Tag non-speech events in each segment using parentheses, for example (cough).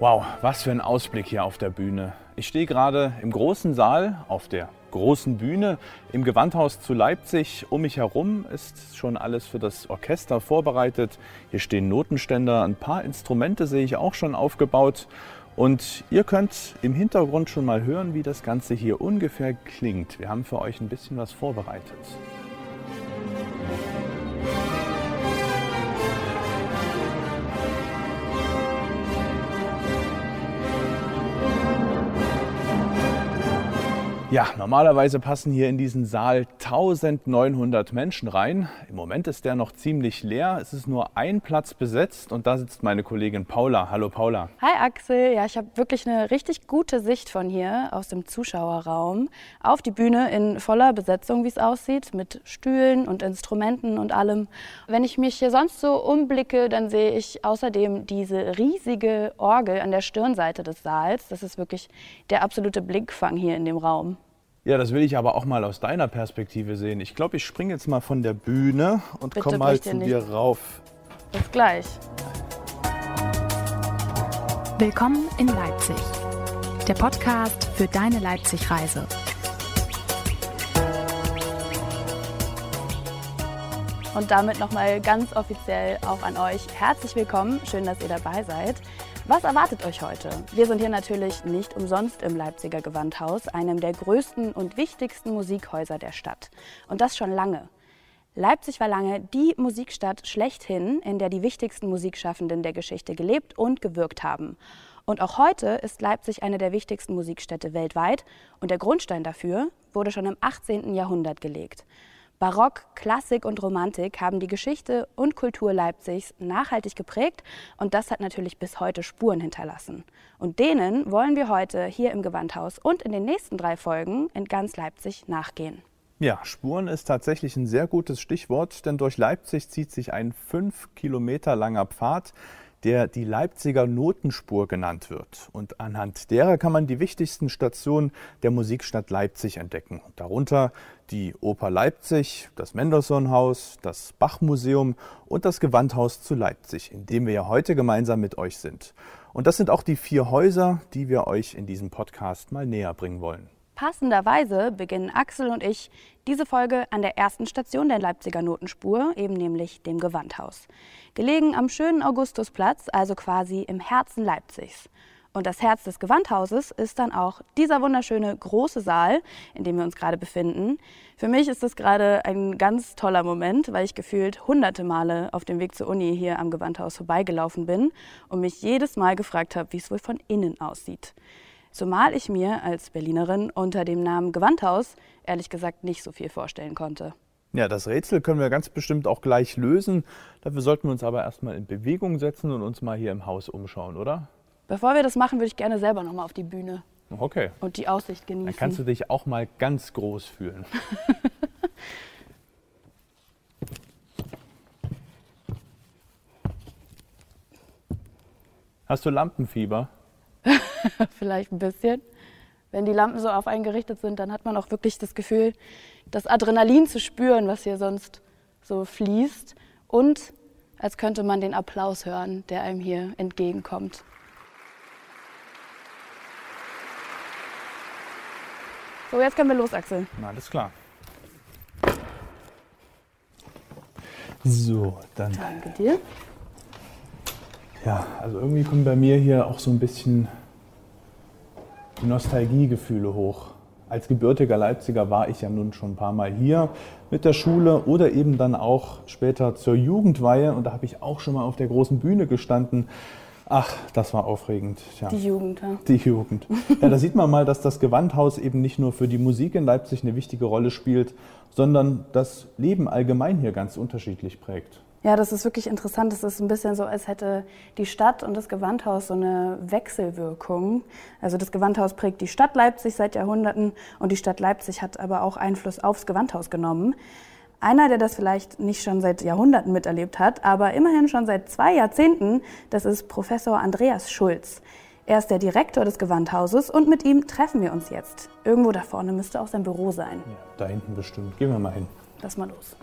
Wow, was für ein Ausblick hier auf der Bühne. Ich stehe gerade im großen Saal auf der großen Bühne im Gewandhaus zu Leipzig. Um mich herum ist schon alles für das Orchester vorbereitet. Hier stehen Notenständer, ein paar Instrumente sehe ich auch schon aufgebaut. Und ihr könnt im Hintergrund schon mal hören, wie das Ganze hier ungefähr klingt. Wir haben für euch ein bisschen was vorbereitet. Ja, normalerweise passen hier in diesen Saal 1900 Menschen rein. Im Moment ist der noch ziemlich leer. Es ist nur ein Platz besetzt und da sitzt meine Kollegin Paula. Hallo Paula. Hi Axel. Ja, ich habe wirklich eine richtig gute Sicht von hier aus dem Zuschauerraum auf die Bühne in voller Besetzung, wie es aussieht, mit Stühlen und Instrumenten und allem. Wenn ich mich hier sonst so umblicke, dann sehe ich außerdem diese riesige Orgel an der Stirnseite des Saals. Das ist wirklich der absolute Blickfang hier in dem Raum. Ja, das will ich aber auch mal aus deiner Perspektive sehen. Ich glaube, ich springe jetzt mal von der Bühne und komme mal zu dir rauf. Bis gleich. Willkommen in Leipzig. Der Podcast für deine Leipzig-Reise. Und damit nochmal ganz offiziell auch an euch herzlich willkommen. Schön, dass ihr dabei seid. Was erwartet euch heute? Wir sind hier natürlich nicht umsonst im Leipziger Gewandhaus, einem der größten und wichtigsten Musikhäuser der Stadt. Und das schon lange. Leipzig war lange die Musikstadt schlechthin, in der die wichtigsten Musikschaffenden der Geschichte gelebt und gewirkt haben. Und auch heute ist Leipzig eine der wichtigsten Musikstädte weltweit und der Grundstein dafür wurde schon im 18. Jahrhundert gelegt. Barock, Klassik und Romantik haben die Geschichte und Kultur Leipzigs nachhaltig geprägt und das hat natürlich bis heute Spuren hinterlassen. Und denen wollen wir heute hier im Gewandhaus und in den nächsten drei Folgen in ganz Leipzig nachgehen. Ja, Spuren ist tatsächlich ein sehr gutes Stichwort, denn durch Leipzig zieht sich ein fünf Kilometer langer Pfad, der die Leipziger Notenspur genannt wird. Und anhand derer kann man die wichtigsten Stationen der Musikstadt Leipzig entdecken. Darunter die Oper Leipzig, das Mendelssohn-Haus, das Bach-Museum und das Gewandhaus zu Leipzig, in dem wir ja heute gemeinsam mit euch sind. Und das sind auch die vier Häuser, die wir euch in diesem Podcast mal näher bringen wollen. Passenderweise beginnen Axel und ich diese Folge an der ersten Station der Leipziger Notenspur, eben nämlich dem Gewandhaus. Gelegen am schönen Augustusplatz, also quasi im Herzen Leipzigs. Und das Herz des Gewandhauses ist dann auch dieser wunderschöne große Saal, in dem wir uns gerade befinden. Für mich ist das gerade ein ganz toller Moment, weil ich gefühlt hunderte Male auf dem Weg zur Uni hier am Gewandhaus vorbeigelaufen bin und mich jedes Mal gefragt habe, wie es wohl von innen aussieht. Zumal ich mir als Berlinerin unter dem Namen Gewandhaus ehrlich gesagt nicht so viel vorstellen konnte. Ja, das Rätsel können wir ganz bestimmt auch gleich lösen. Dafür sollten wir uns aber erstmal in Bewegung setzen und uns mal hier im Haus umschauen, oder? Bevor wir das machen, würde ich gerne selber noch mal auf die Bühne. Okay. Und die Aussicht genießen. Dann kannst du dich auch mal ganz groß fühlen. (laughs) Hast du Lampenfieber? (laughs) Vielleicht ein bisschen. Wenn die Lampen so auf einen gerichtet sind, dann hat man auch wirklich das Gefühl, das Adrenalin zu spüren, was hier sonst so fließt. Und als könnte man den Applaus hören, der einem hier entgegenkommt. So, jetzt können wir los, Axel. Na, alles klar. So, dann. Danke dir. Ja, also irgendwie kommen bei mir hier auch so ein bisschen Nostalgiegefühle hoch. Als gebürtiger Leipziger war ich ja nun schon ein paar Mal hier mit der Schule oder eben dann auch später zur Jugendweihe und da habe ich auch schon mal auf der großen Bühne gestanden. Ach, das war aufregend. Ja. Die Jugend, ja. Die Jugend. Ja, da sieht man mal, dass das Gewandhaus eben nicht nur für die Musik in Leipzig eine wichtige Rolle spielt, sondern das Leben allgemein hier ganz unterschiedlich prägt. Ja, das ist wirklich interessant. Es ist ein bisschen so, als hätte die Stadt und das Gewandhaus so eine Wechselwirkung. Also das Gewandhaus prägt die Stadt Leipzig seit Jahrhunderten und die Stadt Leipzig hat aber auch Einfluss aufs Gewandhaus genommen. Einer, der das vielleicht nicht schon seit Jahrhunderten miterlebt hat, aber immerhin schon seit zwei Jahrzehnten, das ist Professor Andreas Schulz. Er ist der Direktor des Gewandhauses und mit ihm treffen wir uns jetzt. Irgendwo da vorne müsste auch sein Büro sein. Ja, da hinten bestimmt. Gehen wir mal hin. Lass mal los.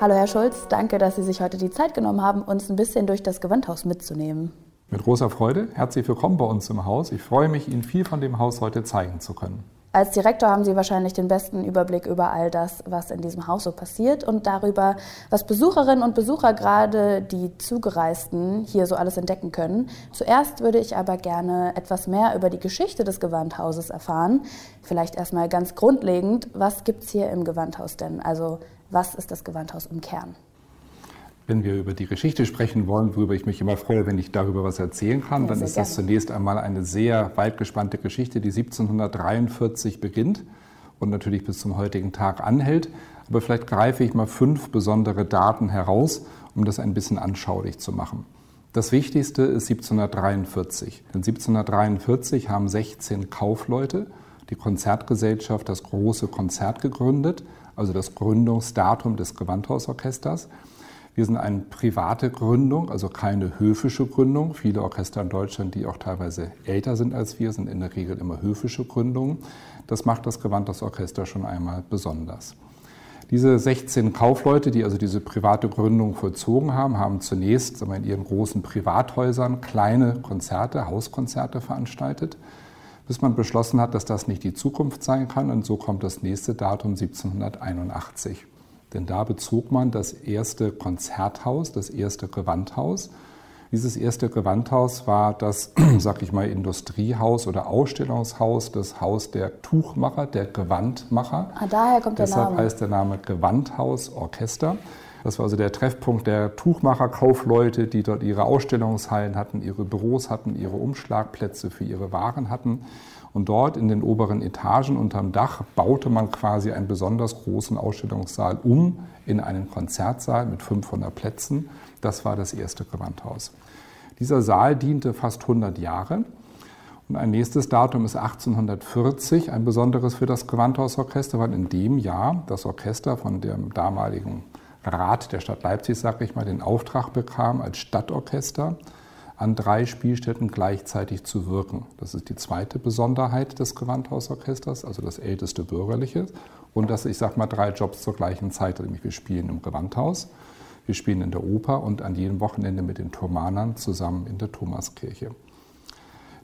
Hallo Herr Schulz, danke, dass Sie sich heute die Zeit genommen haben, uns ein bisschen durch das Gewandhaus mitzunehmen. Mit großer Freude. Herzlich willkommen bei uns im Haus. Ich freue mich, Ihnen viel von dem Haus heute zeigen zu können. Als Direktor haben Sie wahrscheinlich den besten Überblick über all das, was in diesem Haus so passiert und darüber, was Besucherinnen und Besucher, gerade die Zugereisten, hier so alles entdecken können. Zuerst würde ich aber gerne etwas mehr über die Geschichte des Gewandhauses erfahren. Vielleicht erstmal ganz grundlegend, was gibt es hier im Gewandhaus denn? Also was ist das Gewandhaus im Kern? Wenn wir über die Geschichte sprechen wollen, worüber ich mich immer freue, wenn ich darüber was erzählen kann, ja, dann ist das zunächst einmal eine sehr weit gespannte Geschichte, die 1743 beginnt und natürlich bis zum heutigen Tag anhält. Aber vielleicht greife ich mal fünf besondere Daten heraus, um das ein bisschen anschaulich zu machen. Das Wichtigste ist 1743. Denn 1743 haben 16 Kaufleute die Konzertgesellschaft das große Konzert gegründet, also das Gründungsdatum des Gewandhausorchesters. Wir sind eine private Gründung, also keine höfische Gründung. Viele Orchester in Deutschland, die auch teilweise älter sind als wir, sind in der Regel immer höfische Gründungen. Das macht das Gewandhausorchester schon einmal besonders. Diese 16 Kaufleute, die also diese private Gründung vollzogen haben, haben zunächst in ihren großen Privathäusern kleine Konzerte, Hauskonzerte veranstaltet, bis man beschlossen hat, dass das nicht die Zukunft sein kann. Und so kommt das nächste Datum 1781. Denn da bezog man das erste Konzerthaus, das erste Gewandhaus. Dieses erste Gewandhaus war das, (clears throat) sag ich mal, Industriehaus oder Ausstellungshaus, das Haus der Tuchmacher, der Gewandmacher. Ah, daher kommt der Deshalb Name. heißt der Name Gewandhaus Orchester. Das war also der Treffpunkt der Tuchmacherkaufleute, die dort ihre Ausstellungshallen hatten, ihre Büros hatten, ihre Umschlagplätze für ihre Waren hatten. Und dort in den oberen Etagen unterm Dach baute man quasi einen besonders großen Ausstellungssaal um in einen Konzertsaal mit 500 Plätzen. Das war das erste Gewandhaus. Dieser Saal diente fast 100 Jahre. Und ein nächstes Datum ist 1840, ein besonderes für das Gewandhausorchester, weil in dem Jahr das Orchester von dem damaligen Rat der Stadt Leipzig, sage ich mal, den Auftrag bekam, als Stadtorchester an drei Spielstätten gleichzeitig zu wirken. Das ist die zweite Besonderheit des Gewandhausorchesters, also das älteste bürgerliche. Und dass ich sage mal drei Jobs zur gleichen Zeit, nämlich wir spielen im Gewandhaus, wir spielen in der Oper und an jedem Wochenende mit den Turmanern zusammen in der Thomaskirche.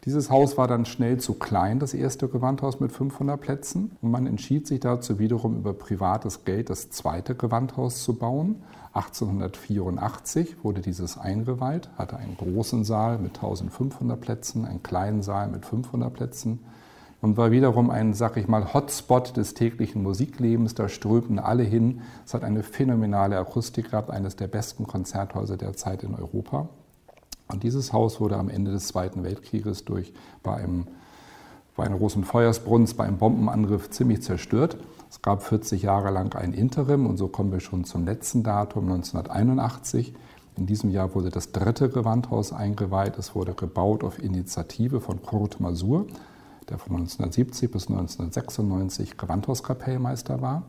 Dieses Haus war dann schnell zu klein, das erste Gewandhaus mit 500 Plätzen. Und man entschied sich dazu wiederum über privates Geld das zweite Gewandhaus zu bauen. 1884 wurde dieses eingeweiht, hatte einen großen Saal mit 1500 Plätzen, einen kleinen Saal mit 500 Plätzen und war wiederum ein, sag ich mal, Hotspot des täglichen Musiklebens. Da strömten alle hin. Es hat eine phänomenale Akustik gehabt, eines der besten Konzerthäuser der Zeit in Europa. Und dieses Haus wurde am Ende des Zweiten Weltkrieges durch, bei, einem, bei einer großen Feuersbrunst, bei einem Bombenangriff ziemlich zerstört. Es gab 40 Jahre lang ein Interim und so kommen wir schon zum letzten Datum 1981. In diesem Jahr wurde das dritte Gewandhaus eingeweiht. Es wurde gebaut auf Initiative von Kurt Masur, der von 1970 bis 1996 Gewandhauskapellmeister war.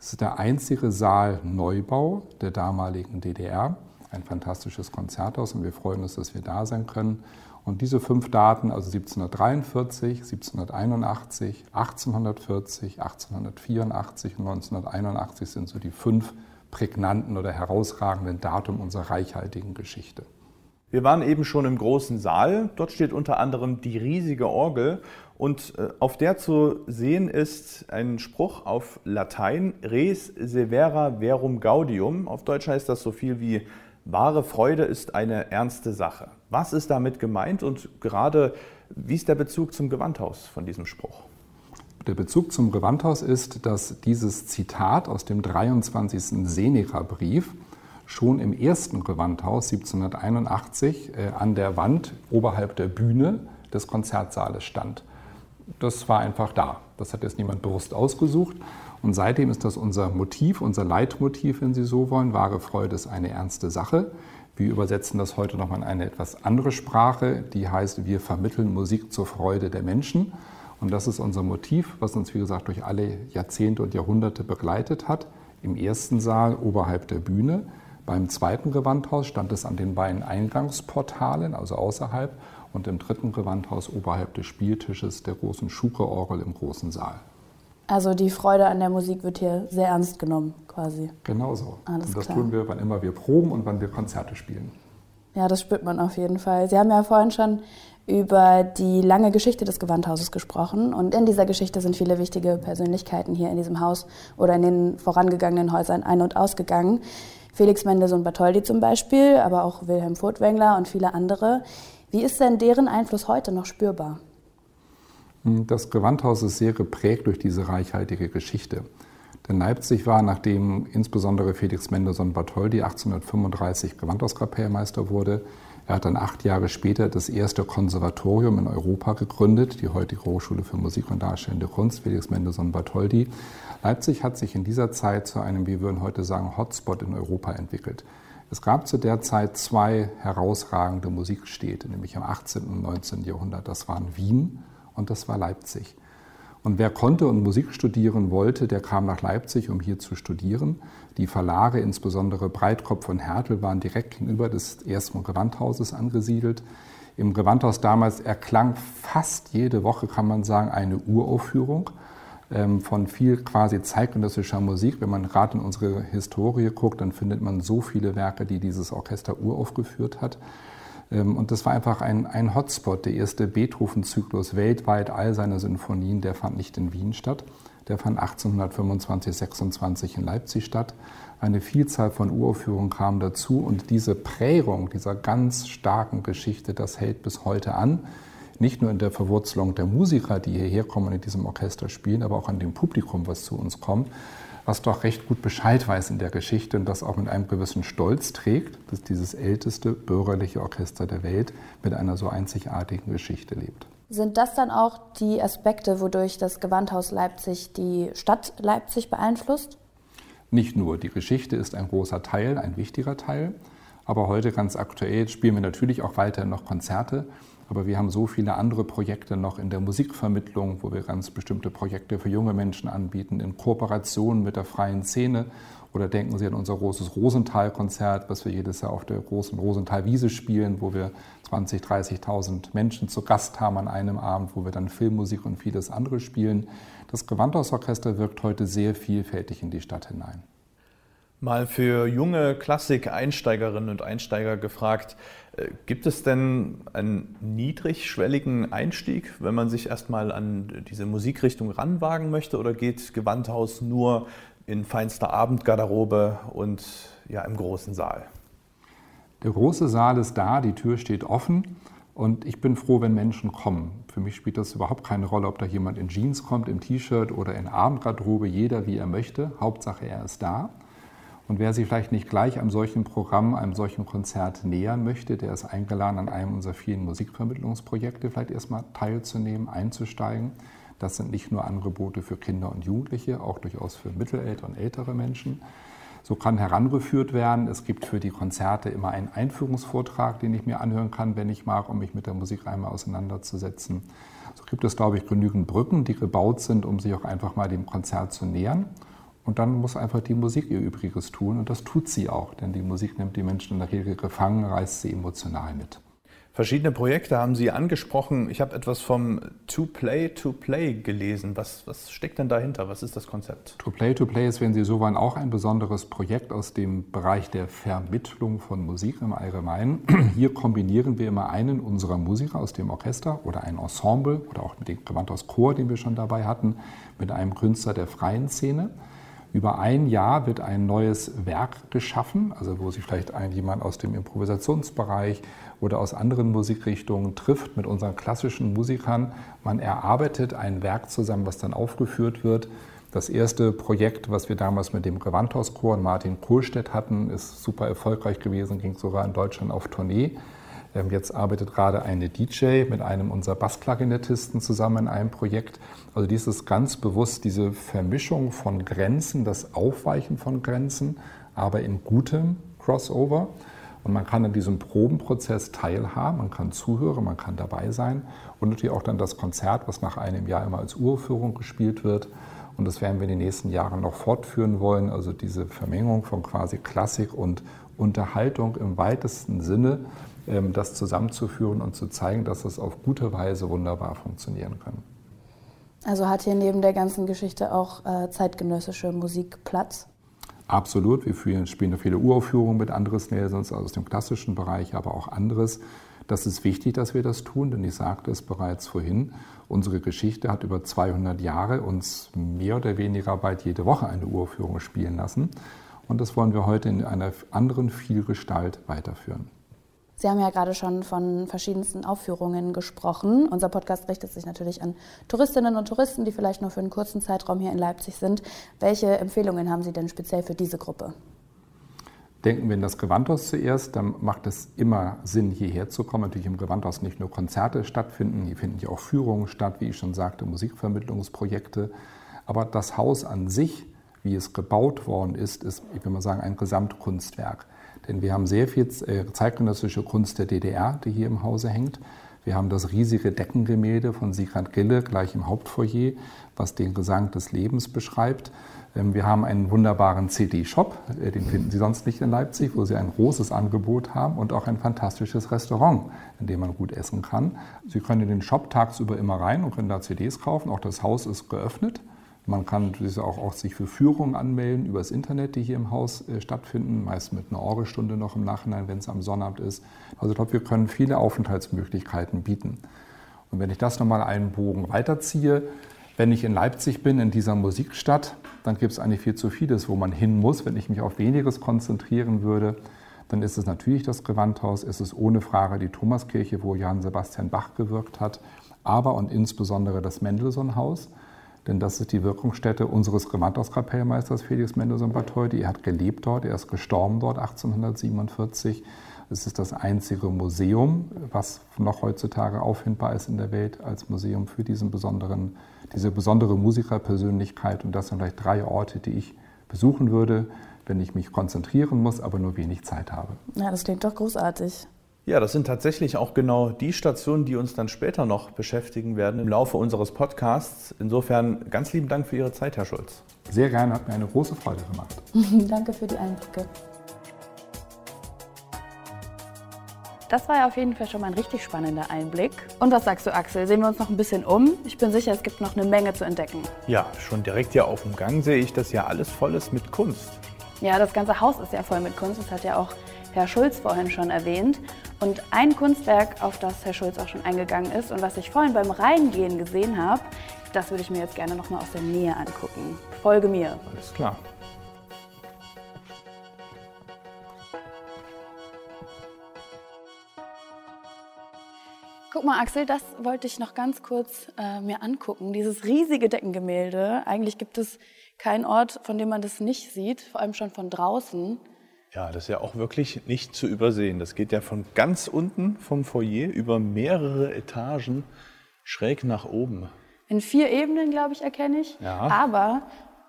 Es ist der einzige Saalneubau der damaligen DDR ein fantastisches Konzerthaus und wir freuen uns, dass wir da sein können. Und diese fünf Daten, also 1743, 1781, 1840, 1884 und 1981, sind so die fünf prägnanten oder herausragenden Datum unserer reichhaltigen Geschichte. Wir waren eben schon im großen Saal. Dort steht unter anderem die riesige Orgel und äh, auf der zu sehen ist ein Spruch auf Latein, Res severa verum gaudium. Auf Deutsch heißt das so viel wie Wahre Freude ist eine ernste Sache. Was ist damit gemeint und gerade wie ist der Bezug zum Gewandhaus von diesem Spruch? Der Bezug zum Gewandhaus ist, dass dieses Zitat aus dem 23. Seneca-Brief schon im ersten Gewandhaus 1781 äh, an der Wand oberhalb der Bühne des Konzertsaales stand. Das war einfach da. Das hat jetzt niemand bewusst ausgesucht. Und seitdem ist das unser Motiv, unser Leitmotiv, wenn Sie so wollen. Wahre Freude ist eine ernste Sache. Wir übersetzen das heute nochmal in eine etwas andere Sprache, die heißt, wir vermitteln Musik zur Freude der Menschen. Und das ist unser Motiv, was uns, wie gesagt, durch alle Jahrzehnte und Jahrhunderte begleitet hat. Im ersten Saal oberhalb der Bühne. Beim zweiten Gewandhaus stand es an den beiden Eingangsportalen, also außerhalb. Und im dritten Gewandhaus oberhalb des Spieltisches der großen Schuke-Orgel im großen Saal. Also die Freude an der Musik wird hier sehr ernst genommen, quasi. Genau so. Alles und das klar. tun wir, wann immer wir proben und wann wir Konzerte spielen. Ja, das spürt man auf jeden Fall. Sie haben ja vorhin schon über die lange Geschichte des Gewandhauses gesprochen. Und in dieser Geschichte sind viele wichtige Persönlichkeiten hier in diesem Haus oder in den vorangegangenen Häusern ein- und ausgegangen. Felix Mendelssohn Bartholdy zum Beispiel, aber auch Wilhelm Furtwängler und viele andere. Wie ist denn deren Einfluss heute noch spürbar? Das Gewandhaus ist sehr geprägt durch diese reichhaltige Geschichte. Denn Leipzig war, nachdem insbesondere Felix Mendelssohn Bartholdy 1835 Gewandhauskapellmeister wurde, er hat dann acht Jahre später das erste Konservatorium in Europa gegründet, die heutige Hochschule für Musik und Darstellende Kunst, Felix Mendelssohn Bartholdy. Leipzig hat sich in dieser Zeit zu einem, wie wir würden heute sagen, Hotspot in Europa entwickelt. Es gab zu der Zeit zwei herausragende Musikstädte, nämlich im 18. und 19. Jahrhundert. Das waren Wien und das war Leipzig. Und wer konnte und Musik studieren wollte, der kam nach Leipzig, um hier zu studieren. Die Verlage, insbesondere Breitkopf und Hertel, waren direkt gegenüber des ersten Gewandhauses angesiedelt. Im Gewandhaus damals erklang fast jede Woche, kann man sagen, eine Uraufführung ähm, von viel quasi zeitgenössischer Musik. Wenn man gerade in unsere Historie guckt, dann findet man so viele Werke, die dieses Orchester uraufgeführt hat. Ähm, und das war einfach ein, ein Hotspot. Der erste Beethoven-Zyklus weltweit, all seine Sinfonien, der fand nicht in Wien statt. Der fand 1825, 26 in Leipzig statt. Eine Vielzahl von Uraufführungen kam dazu und diese Prägung dieser ganz starken Geschichte, das hält bis heute an. Nicht nur in der Verwurzelung der Musiker, die hierher kommen und in diesem Orchester spielen, aber auch an dem Publikum, was zu uns kommt was doch recht gut Bescheid weiß in der Geschichte und das auch mit einem gewissen Stolz trägt, dass dieses älteste bürgerliche Orchester der Welt mit einer so einzigartigen Geschichte lebt. Sind das dann auch die Aspekte, wodurch das Gewandhaus Leipzig die Stadt Leipzig beeinflusst? Nicht nur. Die Geschichte ist ein großer Teil, ein wichtiger Teil. Aber heute ganz aktuell spielen wir natürlich auch weiterhin noch Konzerte. Aber wir haben so viele andere Projekte noch in der Musikvermittlung, wo wir ganz bestimmte Projekte für junge Menschen anbieten, in Kooperation mit der freien Szene. Oder denken Sie an unser großes Rosenthal-Konzert, was wir jedes Jahr auf der großen Rosenthal-Wiese spielen, wo wir 20.000, 30.000 Menschen zu Gast haben an einem Abend, wo wir dann Filmmusik und vieles andere spielen. Das Gewandhausorchester wirkt heute sehr vielfältig in die Stadt hinein. Mal für junge Klassik-Einsteigerinnen und Einsteiger gefragt, äh, gibt es denn einen niedrigschwelligen Einstieg, wenn man sich erstmal an diese Musikrichtung ranwagen möchte, oder geht Gewandhaus nur in feinster Abendgarderobe und ja im großen Saal? Der große Saal ist da, die Tür steht offen und ich bin froh, wenn Menschen kommen. Für mich spielt das überhaupt keine Rolle, ob da jemand in Jeans kommt, im T-Shirt oder in Abendgarderobe, jeder wie er möchte. Hauptsache er ist da. Und wer sich vielleicht nicht gleich einem solchen Programm, einem solchen Konzert nähern möchte, der ist eingeladen, an einem unserer vielen Musikvermittlungsprojekte vielleicht erstmal teilzunehmen, einzusteigen. Das sind nicht nur Angebote für Kinder und Jugendliche, auch durchaus für mittelalter und ältere Menschen. So kann herangeführt werden. Es gibt für die Konzerte immer einen Einführungsvortrag, den ich mir anhören kann, wenn ich mag, um mich mit der Musik einmal auseinanderzusetzen. So gibt es, glaube ich, genügend Brücken, die gebaut sind, um sich auch einfach mal dem Konzert zu nähern. Und dann muss einfach die Musik ihr Übriges tun. Und das tut sie auch, denn die Musik nimmt die Menschen in der Regel gefangen, reißt sie emotional mit. Verschiedene Projekte haben Sie angesprochen. Ich habe etwas vom To Play to Play gelesen. Was, was steckt denn dahinter? Was ist das Konzept? To Play to Play ist, wenn Sie so wollen, auch ein besonderes Projekt aus dem Bereich der Vermittlung von Musik im Allgemeinen. (clears throat) Hier kombinieren wir immer einen unserer Musiker aus dem Orchester oder ein Ensemble oder auch mit dem Gewandhaus Chor, den wir schon dabei hatten, mit einem Künstler der freien Szene. Über ein Jahr wird ein neues Werk geschaffen, also wo sich vielleicht ein, jemand aus dem Improvisationsbereich oder aus anderen Musikrichtungen trifft mit unseren klassischen Musikern. Man erarbeitet ein Werk zusammen, was dann aufgeführt wird. Das erste Projekt, was wir damals mit dem Gewandhauschor und Martin Kohlstedt hatten, ist super erfolgreich gewesen, ging sogar in Deutschland auf Tournee. Jetzt arbeitet gerade eine DJ mit einem unserer Bassklarinettisten zusammen in einem Projekt. Also dieses ganz bewusst diese Vermischung von Grenzen, das Aufweichen von Grenzen, aber in gutem Crossover. Und man kann an diesem Probenprozess teilhaben, man kann zuhören, man kann dabei sein und natürlich auch dann das Konzert, was nach einem Jahr immer als Uraufführung gespielt wird. Und das werden wir in den nächsten Jahren noch fortführen wollen. Also diese Vermengung von quasi Klassik und Unterhaltung im weitesten Sinne, das zusammenzuführen und zu zeigen, dass es auf gute Weise wunderbar funktionieren kann. Also hat hier neben der ganzen Geschichte auch äh, zeitgenössische Musik Platz? Absolut. Wir spielen da viele Uraufführungen mit Andres Nelsons aus dem klassischen Bereich, aber auch anderes. Das ist wichtig, dass wir das tun, denn ich sagte es bereits vorhin. Unsere Geschichte hat über 200 Jahre uns mehr oder weniger bald jede Woche eine Uraufführung spielen lassen. Und das wollen wir heute in einer anderen Vielgestalt weiterführen. Sie haben ja gerade schon von verschiedensten Aufführungen gesprochen. Unser Podcast richtet sich natürlich an Touristinnen und Touristen, die vielleicht nur für einen kurzen Zeitraum hier in Leipzig sind. Welche Empfehlungen haben Sie denn speziell für diese Gruppe? Denken wir in das Gewandhaus zuerst, dann macht es immer Sinn, hierher zu kommen. Natürlich im Gewandhaus nicht nur Konzerte stattfinden, hier finden ja auch Führungen statt, wie ich schon sagte, Musikvermittlungsprojekte. Aber das Haus an sich, wie es gebaut worden ist, ist, ich will mal sagen, ein Gesamtkunstwerk. Denn wir haben sehr viel äh, zeitgenössische Kunst der DDR, die hier im Hause hängt. Wir haben das riesige Deckengemälde von Sigrid Gille gleich im Hauptfoyer, was den Gesang des Lebens beschreibt. Ähm, wir haben einen wunderbaren CD-Shop, äh, den finden Sie sonst nicht in Leipzig, wo Sie ein großes Angebot haben und auch ein fantastisches Restaurant, in dem man gut essen kann. Sie können in den Shop tagsüber immer rein und können da CDs kaufen. Auch das Haus ist geöffnet. Man kann auch, auch sich für Führungen anmelden über das Internet, die hier im Haus äh, stattfinden, meist mit einer Orgelstunde noch im Nachhinein, wenn es am Sonnabend ist. Also ich glaube, wir können viele Aufenthaltsmöglichkeiten bieten. Und wenn ich das nochmal einen Bogen weiterziehe, wenn ich in Leipzig bin, in dieser Musikstadt, dann gibt es eigentlich viel zu vieles, wo man hin muss. Wenn ich mich auf weniges konzentrieren würde, dann ist es natürlich das Gewandhaus, es ist ohne Frage die Thomaskirche, wo Johann Sebastian Bach gewirkt hat, aber und insbesondere das Mendelssohn-Haus denn das ist die Wirkungsstätte unseres Gewandhauskapellmeisters Felix Mendelssohn Bartholdy. Er hat gelebt dort, er ist gestorben dort 1847. Es ist das einzige Museum, was noch heutzutage auffindbar ist in der Welt als Museum für diesen besonderen, diese besondere Musikerpersönlichkeit. Und das sind vielleicht drei Orte, die ich besuchen würde, wenn ich mich konzentrieren muss, aber nur wenig Zeit habe. Ja, das klingt doch großartig. Ja, das sind tatsächlich auch genau die Stationen, die uns dann später noch beschäftigen werden im Laufe unseres Podcasts. Insofern ganz lieben Dank für Ihre Zeit, Herr Schulz. Sehr gerne, hat mir eine große Freude gemacht. (laughs) Danke für die Einblicke. Das war ja auf jeden Fall schon mal ein richtig spannender Einblick. Und was sagst du, Axel? Sehen wir uns noch ein bisschen um? Ich bin sicher, es gibt noch eine Menge zu entdecken. Ja, schon direkt hier auf dem Gang sehe ich, dass ja alles voll ist mit Kunst. Ja, das ganze Haus ist ja voll mit Kunst. Das hat ja auch Herr Schulz vorhin schon erwähnt. Und ein Kunstwerk, auf das Herr Schulz auch schon eingegangen ist und was ich vorhin beim Reingehen gesehen habe, das würde ich mir jetzt gerne noch mal aus der Nähe angucken. Folge mir. Alles klar. Guck mal, Axel, das wollte ich noch ganz kurz äh, mir angucken. Dieses riesige Deckengemälde. Eigentlich gibt es keinen Ort, von dem man das nicht sieht, vor allem schon von draußen. Ja, das ist ja auch wirklich nicht zu übersehen. Das geht ja von ganz unten vom Foyer über mehrere Etagen schräg nach oben. In vier Ebenen, glaube ich, erkenne ich. Ja. Aber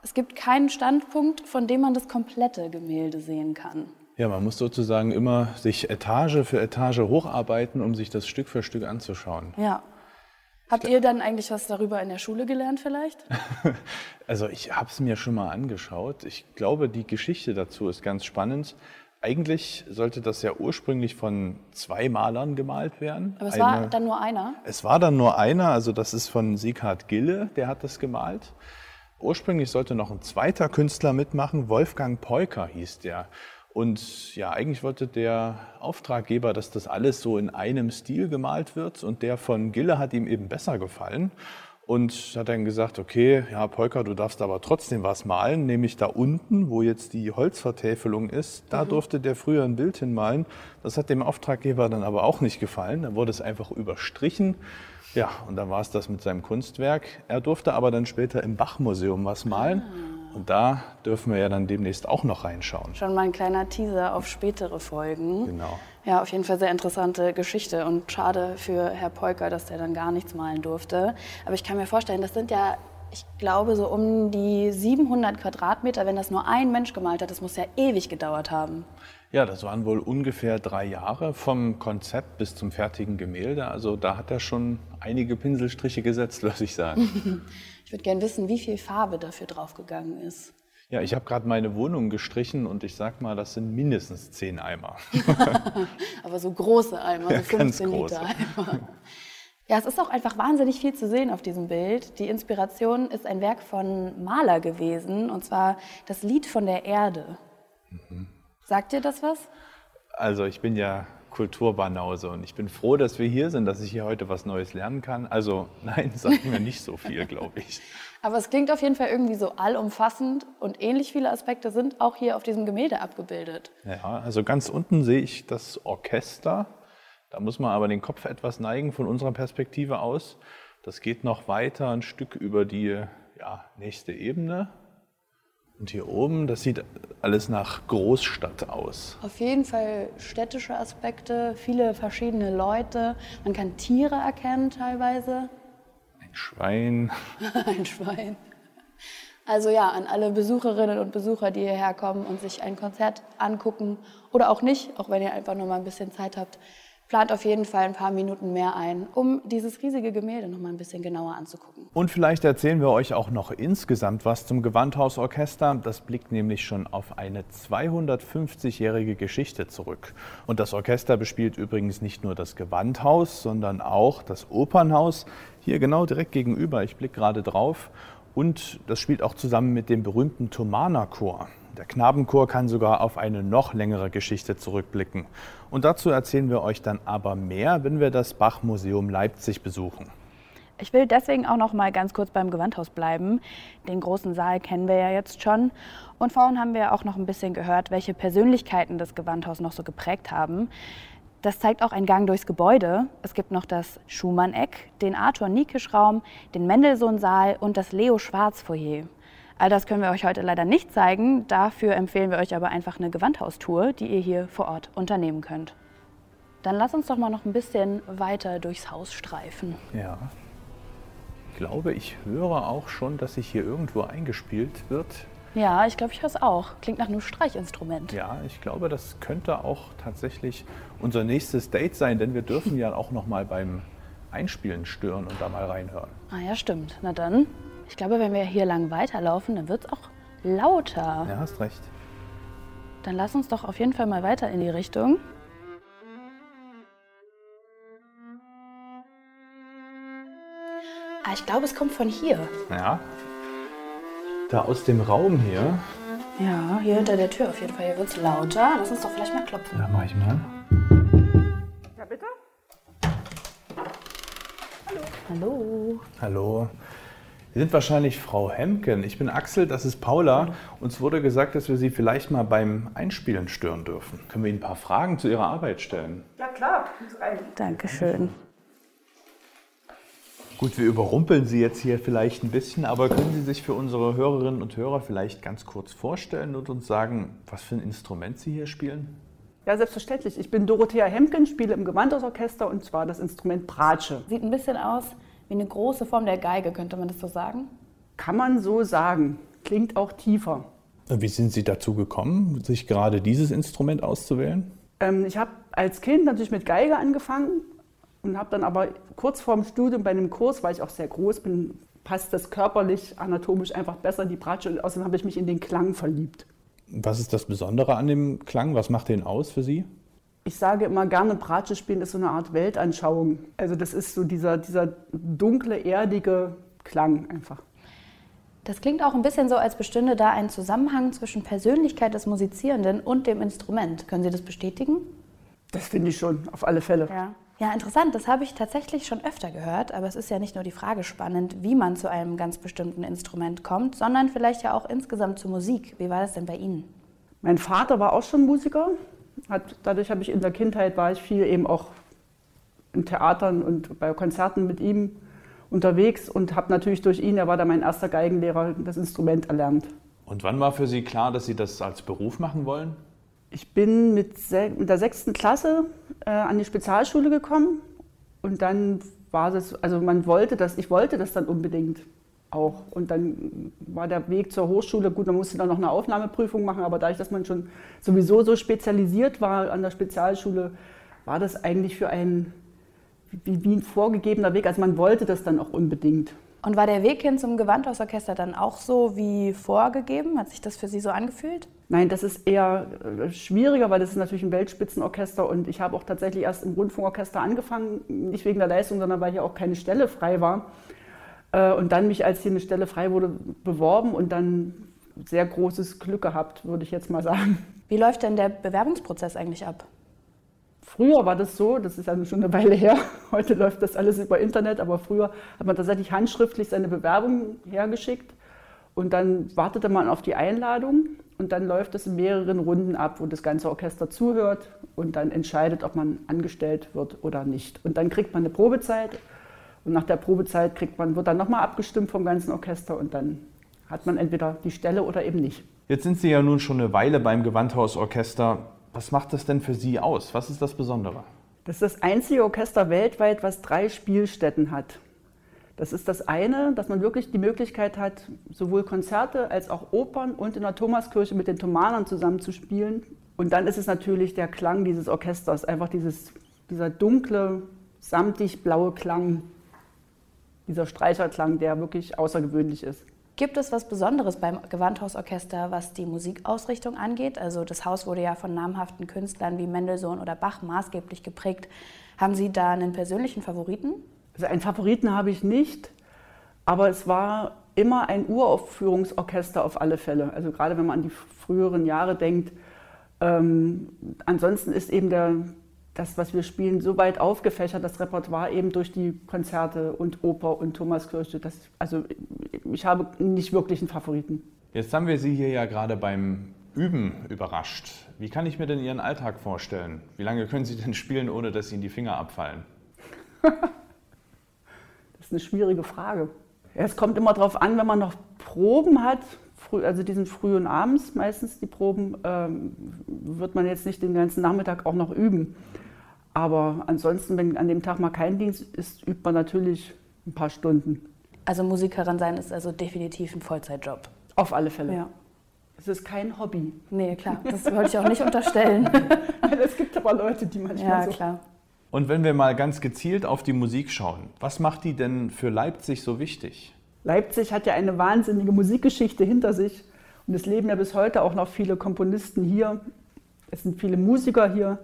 es gibt keinen Standpunkt, von dem man das komplette Gemälde sehen kann. Ja, man muss sozusagen immer sich Etage für Etage hocharbeiten, um sich das Stück für Stück anzuschauen. Ja. Habt ihr dann eigentlich was darüber in der Schule gelernt vielleicht? (laughs) also ich habe es mir schon mal angeschaut. Ich glaube, die Geschichte dazu ist ganz spannend. Eigentlich sollte das ja ursprünglich von zwei Malern gemalt werden. Aber es Eine, war dann nur einer? Es war dann nur einer, also das ist von Sieghard Gille, der hat das gemalt. Ursprünglich sollte noch ein zweiter Künstler mitmachen, Wolfgang Peuker hieß der. Und ja, eigentlich wollte der Auftraggeber, dass das alles so in einem Stil gemalt wird. Und der von Gille hat ihm eben besser gefallen. Und hat dann gesagt, okay, ja, Polka, du darfst aber trotzdem was malen, nämlich da unten, wo jetzt die Holzvertäfelung ist, da mhm. durfte der früher ein Bild hinmalen. Das hat dem Auftraggeber dann aber auch nicht gefallen. Da wurde es einfach überstrichen. Ja, und dann war es das mit seinem Kunstwerk. Er durfte aber dann später im Bachmuseum was malen. Ah. Und da dürfen wir ja dann demnächst auch noch reinschauen. Schon mal ein kleiner Teaser auf spätere Folgen. Genau. Ja, auf jeden Fall sehr interessante Geschichte und schade für Herr Polker, dass der dann gar nichts malen durfte. Aber ich kann mir vorstellen, das sind ja, ich glaube, so um die 700 Quadratmeter. Wenn das nur ein Mensch gemalt hat, das muss ja ewig gedauert haben. Ja, das waren wohl ungefähr drei Jahre vom Konzept bis zum fertigen Gemälde. Also da hat er schon einige Pinselstriche gesetzt, (laughs) würde ich sagen. (laughs) Ich würde gerne wissen, wie viel Farbe dafür draufgegangen ist. Ja, ich habe gerade meine Wohnung gestrichen und ich sag mal, das sind mindestens zehn Eimer. (laughs) Aber so große Eimer, so 15 Liter Eimer. Ja, es ist auch einfach wahnsinnig viel zu sehen auf diesem Bild. Die Inspiration ist ein Werk von Maler gewesen, und zwar das Lied von der Erde. Mhm. Sagt dir das was? Also ich bin ja Kulturbanause und ich bin froh, dass wir hier sind, dass ich hier heute was Neues lernen kann. Also (laughs) nein, sagt mir nicht so viel, glaube ich. Aber es klingt auf jeden Fall irgendwie so allumfassend und ähnlich viele Aspekte sind auch hier auf diesem Gemälde abgebildet. Ja, also ganz unten sehe ich das Orchester da muss man aber den Kopf etwas neigen von unserer Perspektive aus. Das geht noch weiter ein Stück über die ja, nächste Ebene. Und hier oben, das sieht alles nach Großstadt aus. Auf jeden Fall städtische Aspekte, viele verschiedene Leute. Man kann Tiere erkennen teilweise. Ein Schwein. (laughs) ein Schwein. Also ja, an alle Besucherinnen und Besucher, die hierher kommen und sich ein Konzert angucken oder auch nicht, auch wenn ihr einfach nur mal ein bisschen Zeit habt, plant auf jeden Fall ein paar Minuten mehr ein, um dieses riesige Gemälde noch mal ein bisschen genauer anzugucken. Und vielleicht erzählen wir euch auch noch insgesamt was zum Gewandhausorchester. Das blickt nämlich schon auf eine 250-jährige Geschichte zurück. Und das Orchester bespielt übrigens nicht nur das Gewandhaus, sondern auch das Opernhaus. Hier genau direkt gegenüber, ich blicke gerade drauf. Und das spielt auch zusammen mit dem berühmten Thomanerchor. Der Knabenchor kann sogar auf eine noch längere Geschichte zurückblicken. Und dazu erzählen wir euch dann aber mehr, wenn wir das Bach-Museum Leipzig besuchen. Ich will deswegen auch noch mal ganz kurz beim Gewandhaus bleiben. Den großen Saal kennen wir ja jetzt schon. Und vorhin haben wir auch noch ein bisschen gehört, welche Persönlichkeiten das Gewandhaus noch so geprägt haben. Das zeigt auch ein Gang durchs Gebäude. Es gibt noch das Schumann-Eck, den Arthur-Niekisch-Raum, den Mendelssohn-Saal und das Leo-Schwarz-Foyer. All das können wir euch heute leider nicht zeigen. Dafür empfehlen wir euch aber einfach eine Gewandhaustour, die ihr hier vor Ort unternehmen könnt. Dann lass uns doch mal noch ein bisschen weiter durchs Haus streifen. Ja. Ich glaube, ich höre auch schon, dass sich hier irgendwo eingespielt wird. Ja, ich glaube, ich höre es auch. Klingt nach einem Streichinstrument. Ja, ich glaube, das könnte auch tatsächlich unser nächstes Date sein, denn wir dürfen (laughs) ja auch noch mal beim Einspielen stören und da mal reinhören. Ah ja, stimmt. Na dann ich glaube, wenn wir hier lang weiterlaufen, dann wird es auch lauter. Ja, hast recht. Dann lass uns doch auf jeden Fall mal weiter in die Richtung. Ah, ich glaube, es kommt von hier. Ja. Da aus dem Raum hier. Ja, hier hinter der Tür auf jeden Fall. Hier wird es lauter. Lass uns doch vielleicht mal klopfen. Ja, mach ich mal. Ja, bitte? Hallo. Hallo. Hallo. Sie sind wahrscheinlich Frau Hemken. Ich bin Axel, das ist Paula. Uns wurde gesagt, dass wir Sie vielleicht mal beim Einspielen stören dürfen. Können wir Ihnen ein paar Fragen zu Ihrer Arbeit stellen? Ja, klar. Dankeschön. Gut, wir überrumpeln Sie jetzt hier vielleicht ein bisschen, aber können Sie sich für unsere Hörerinnen und Hörer vielleicht ganz kurz vorstellen und uns sagen, was für ein Instrument Sie hier spielen? Ja, selbstverständlich. Ich bin Dorothea Hemken, spiele im Gewandhausorchester und zwar das Instrument Bratsche. Sieht ein bisschen aus wie eine große Form der Geige, könnte man das so sagen? Kann man so sagen. Klingt auch tiefer. Wie sind Sie dazu gekommen, sich gerade dieses Instrument auszuwählen? Ähm, ich habe als Kind natürlich mit Geige angefangen und habe dann aber kurz vorm Studium bei einem Kurs, weil ich auch sehr groß bin, passt das körperlich, anatomisch einfach besser in die Bratsche und außerdem habe ich mich in den Klang verliebt. Was ist das Besondere an dem Klang? Was macht den aus für Sie? Ich sage immer gerne, Bratsche spielen ist so eine Art Weltanschauung. Also das ist so dieser, dieser dunkle, erdige Klang einfach. Das klingt auch ein bisschen so, als bestünde da ein Zusammenhang zwischen Persönlichkeit des Musizierenden und dem Instrument. Können Sie das bestätigen? Das finde ich schon, auf alle Fälle. Ja. ja, interessant. Das habe ich tatsächlich schon öfter gehört. Aber es ist ja nicht nur die Frage spannend, wie man zu einem ganz bestimmten Instrument kommt, sondern vielleicht ja auch insgesamt zur Musik. Wie war das denn bei Ihnen? Mein Vater war auch schon Musiker hat, dadurch habe ich in der Kindheit war ich viel eben auch in Theatern und bei Konzerten mit ihm unterwegs und habe natürlich durch ihn, er war da mein erster Geigenlehrer, das Instrument erlernt. Und wann war für Sie klar, dass Sie das als Beruf machen wollen? Ich bin mit, mit der sechsten Klasse äh, an die Spezialschule gekommen und dann war es, also man wollte das, ich wollte das dann unbedingt auch. Und dann war der Weg zur Hochschule, gut, man musste dann noch eine Aufnahmeprüfung machen, aber dadurch, dass man schon sowieso so spezialisiert war an der Spezialschule, war das eigentlich für einen wie, wie ein vorgegebener Weg. Also man wollte das dann auch unbedingt. Und war der Weg hin zum Gewandhausorchester dann auch so wie vorgegeben? Hat sich das für Sie so angefühlt? Nein, das ist eher äh, schwieriger, weil das ist natürlich ein Weltspitzenorchester und ich habe auch tatsächlich erst im Rundfunkorchester angefangen, nicht wegen der Leistung, sondern weil hier auch keine Stelle frei war. Äh, und dann mich, als hier eine Stelle frei wurde, beworben und dann sehr großes Glück gehabt, würde ich jetzt mal sagen. Wie läuft denn der Bewerbungsprozess eigentlich ab? Früher war das so, das ist ja schon eine Weile her, (laughs) heute läuft das alles über Internet, aber früher hat man tatsächlich handschriftlich seine Bewerbung hergeschickt und dann wartete man auf die Einladung und dann läuft es in mehreren Runden ab, wo das ganze Orchester zuhört und dann entscheidet, ob man angestellt wird oder nicht. Und dann kriegt man eine Probezeit und nach der Probezeit kriegt man, wird dann nochmal abgestimmt vom ganzen Orchester und dann hat man entweder die Stelle oder eben nicht. Jetzt sind Sie ja nun schon eine Weile beim Gewandhausorchester. Was macht das denn für Sie aus? Was ist das Besondere? Das ist das einzige Orchester weltweit, was drei Spielstätten hat. Das ist das eine, dass man wirklich die Möglichkeit hat, sowohl Konzerte als auch Opern und in der Thomaskirche mit den Thomanern zusammen zu spielen. Und dann ist es natürlich der Klang dieses Orchesters, einfach dieses, dieser dunkle, samtig blaue Klang, dieser Streicherklang, der wirklich außergewöhnlich ist. Gibt es was Besonderes beim Gewandhausorchester, was die Musikausrichtung angeht? Also das Haus wurde ja von namhaften Künstlern wie Mendelssohn oder Bach maßgeblich geprägt. Haben Sie da einen persönlichen Favoriten? Also einen Favoriten habe ich nicht, aber es war immer ein Uraufführungsorchester auf alle Fälle. Also gerade wenn man an die früheren Jahre denkt. Ähm, ansonsten ist eben der, das, was wir spielen, so weit aufgefächert, das Repertoire eben durch die Konzerte und Oper und Thomaskirche. Das, also ich habe nicht wirklich einen Favoriten. Jetzt haben wir Sie hier ja gerade beim Üben überrascht. Wie kann ich mir denn Ihren Alltag vorstellen? Wie lange können Sie denn spielen, ohne dass Ihnen die Finger abfallen? (laughs) ist eine schwierige Frage. Es kommt immer darauf an, wenn man noch Proben hat, also die sind früh und abends meistens die Proben, ähm, wird man jetzt nicht den ganzen Nachmittag auch noch üben. Aber ansonsten, wenn an dem Tag mal kein Dienst ist, übt man natürlich ein paar Stunden. Also Musikerin sein ist also definitiv ein Vollzeitjob. Auf alle Fälle. Ja. Es ist kein Hobby. Nee, klar, das wollte ich auch nicht unterstellen. (laughs) es gibt aber Leute, die manchmal ja, so klar. Und wenn wir mal ganz gezielt auf die Musik schauen, was macht die denn für Leipzig so wichtig? Leipzig hat ja eine wahnsinnige Musikgeschichte hinter sich und es leben ja bis heute auch noch viele Komponisten hier. Es sind viele Musiker hier.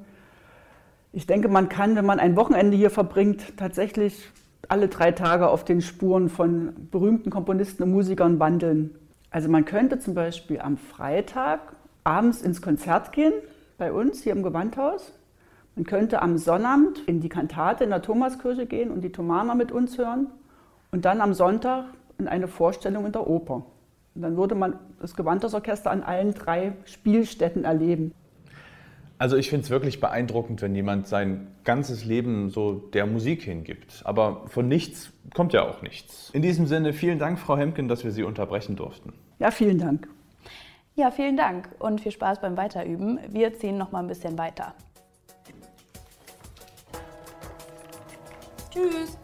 Ich denke, man kann, wenn man ein Wochenende hier verbringt, tatsächlich alle drei Tage auf den Spuren von berühmten Komponisten und Musikern wandeln. Also man könnte zum Beispiel am Freitag abends ins Konzert gehen, bei uns hier im Gewandhaus. Man könnte am Sonnabend in die Kantate in der Thomaskirche gehen und die Thomaner mit uns hören und dann am Sonntag in eine Vorstellung in der Oper. Und dann würde man das Gewandhausorchester an allen drei Spielstätten erleben. Also ich finde es wirklich beeindruckend, wenn jemand sein ganzes Leben so der Musik hingibt. Aber von nichts kommt ja auch nichts. In diesem Sinne vielen Dank, Frau Hemken, dass wir Sie unterbrechen durften. Ja, vielen Dank. Ja, vielen Dank und viel Spaß beim Weiterüben. Wir ziehen noch mal ein bisschen weiter. Tschüss.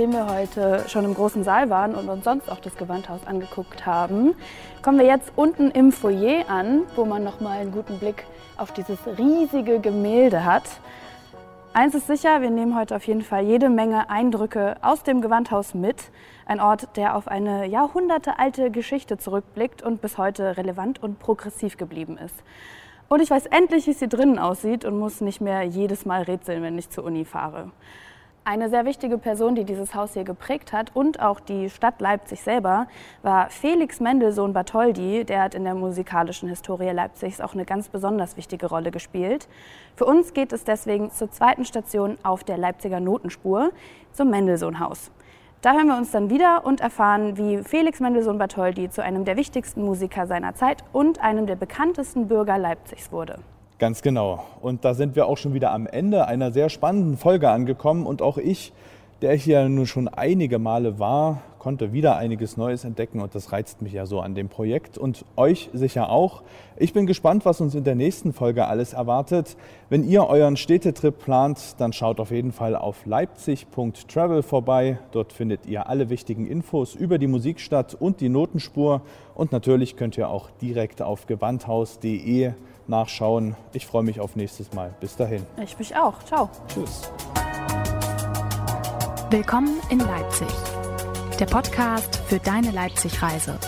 Nachdem wir heute schon im großen Saal waren und uns sonst auch das Gewandhaus angeguckt haben, kommen wir jetzt unten im Foyer an, wo man noch mal einen guten Blick auf dieses riesige Gemälde hat. Eins ist sicher, wir nehmen heute auf jeden Fall jede Menge Eindrücke aus dem Gewandhaus mit. Ein Ort, der auf eine jahrhundertealte Geschichte zurückblickt und bis heute relevant und progressiv geblieben ist. Und ich weiß endlich, wie es hier drinnen aussieht und muss nicht mehr jedes Mal rätseln, wenn ich zur Uni fahre. Eine sehr wichtige Person, die dieses Haus hier geprägt hat und auch die Stadt Leipzig selber, war Felix Mendelssohn Bartholdy. Der hat in der musikalischen Historie Leipzigs auch eine ganz besonders wichtige Rolle gespielt. Für uns geht es deswegen zur zweiten Station auf der Leipziger Notenspur, zum Mendelssohn-Haus. Da hören wir uns dann wieder und erfahren, wie Felix Mendelssohn Bartholdy zu einem der wichtigsten Musiker seiner Zeit und einem der bekanntesten Bürger Leipzigs wurde. Ganz genau. Und da sind wir auch schon wieder am Ende einer sehr spannenden Folge angekommen. Und auch ich der hier nun schon einige Male war, konnte wieder einiges Neues entdecken und das reizt mich ja so an dem Projekt und euch sicher auch. Ich bin gespannt, was uns in der nächsten Folge alles erwartet. Wenn ihr euren Städtetrip plant, dann schaut auf jeden Fall auf leipzig.travel vorbei. Dort findet ihr alle wichtigen Infos über die Musikstadt und die Notenspur und natürlich könnt ihr auch direkt auf gewandhaus.de nachschauen. Ich freue mich auf nächstes Mal. Bis dahin. Ich mich auch. Ciao. Tschüss. Willkommen in Leipzig, der Podcast für deine Leipzig-Reise.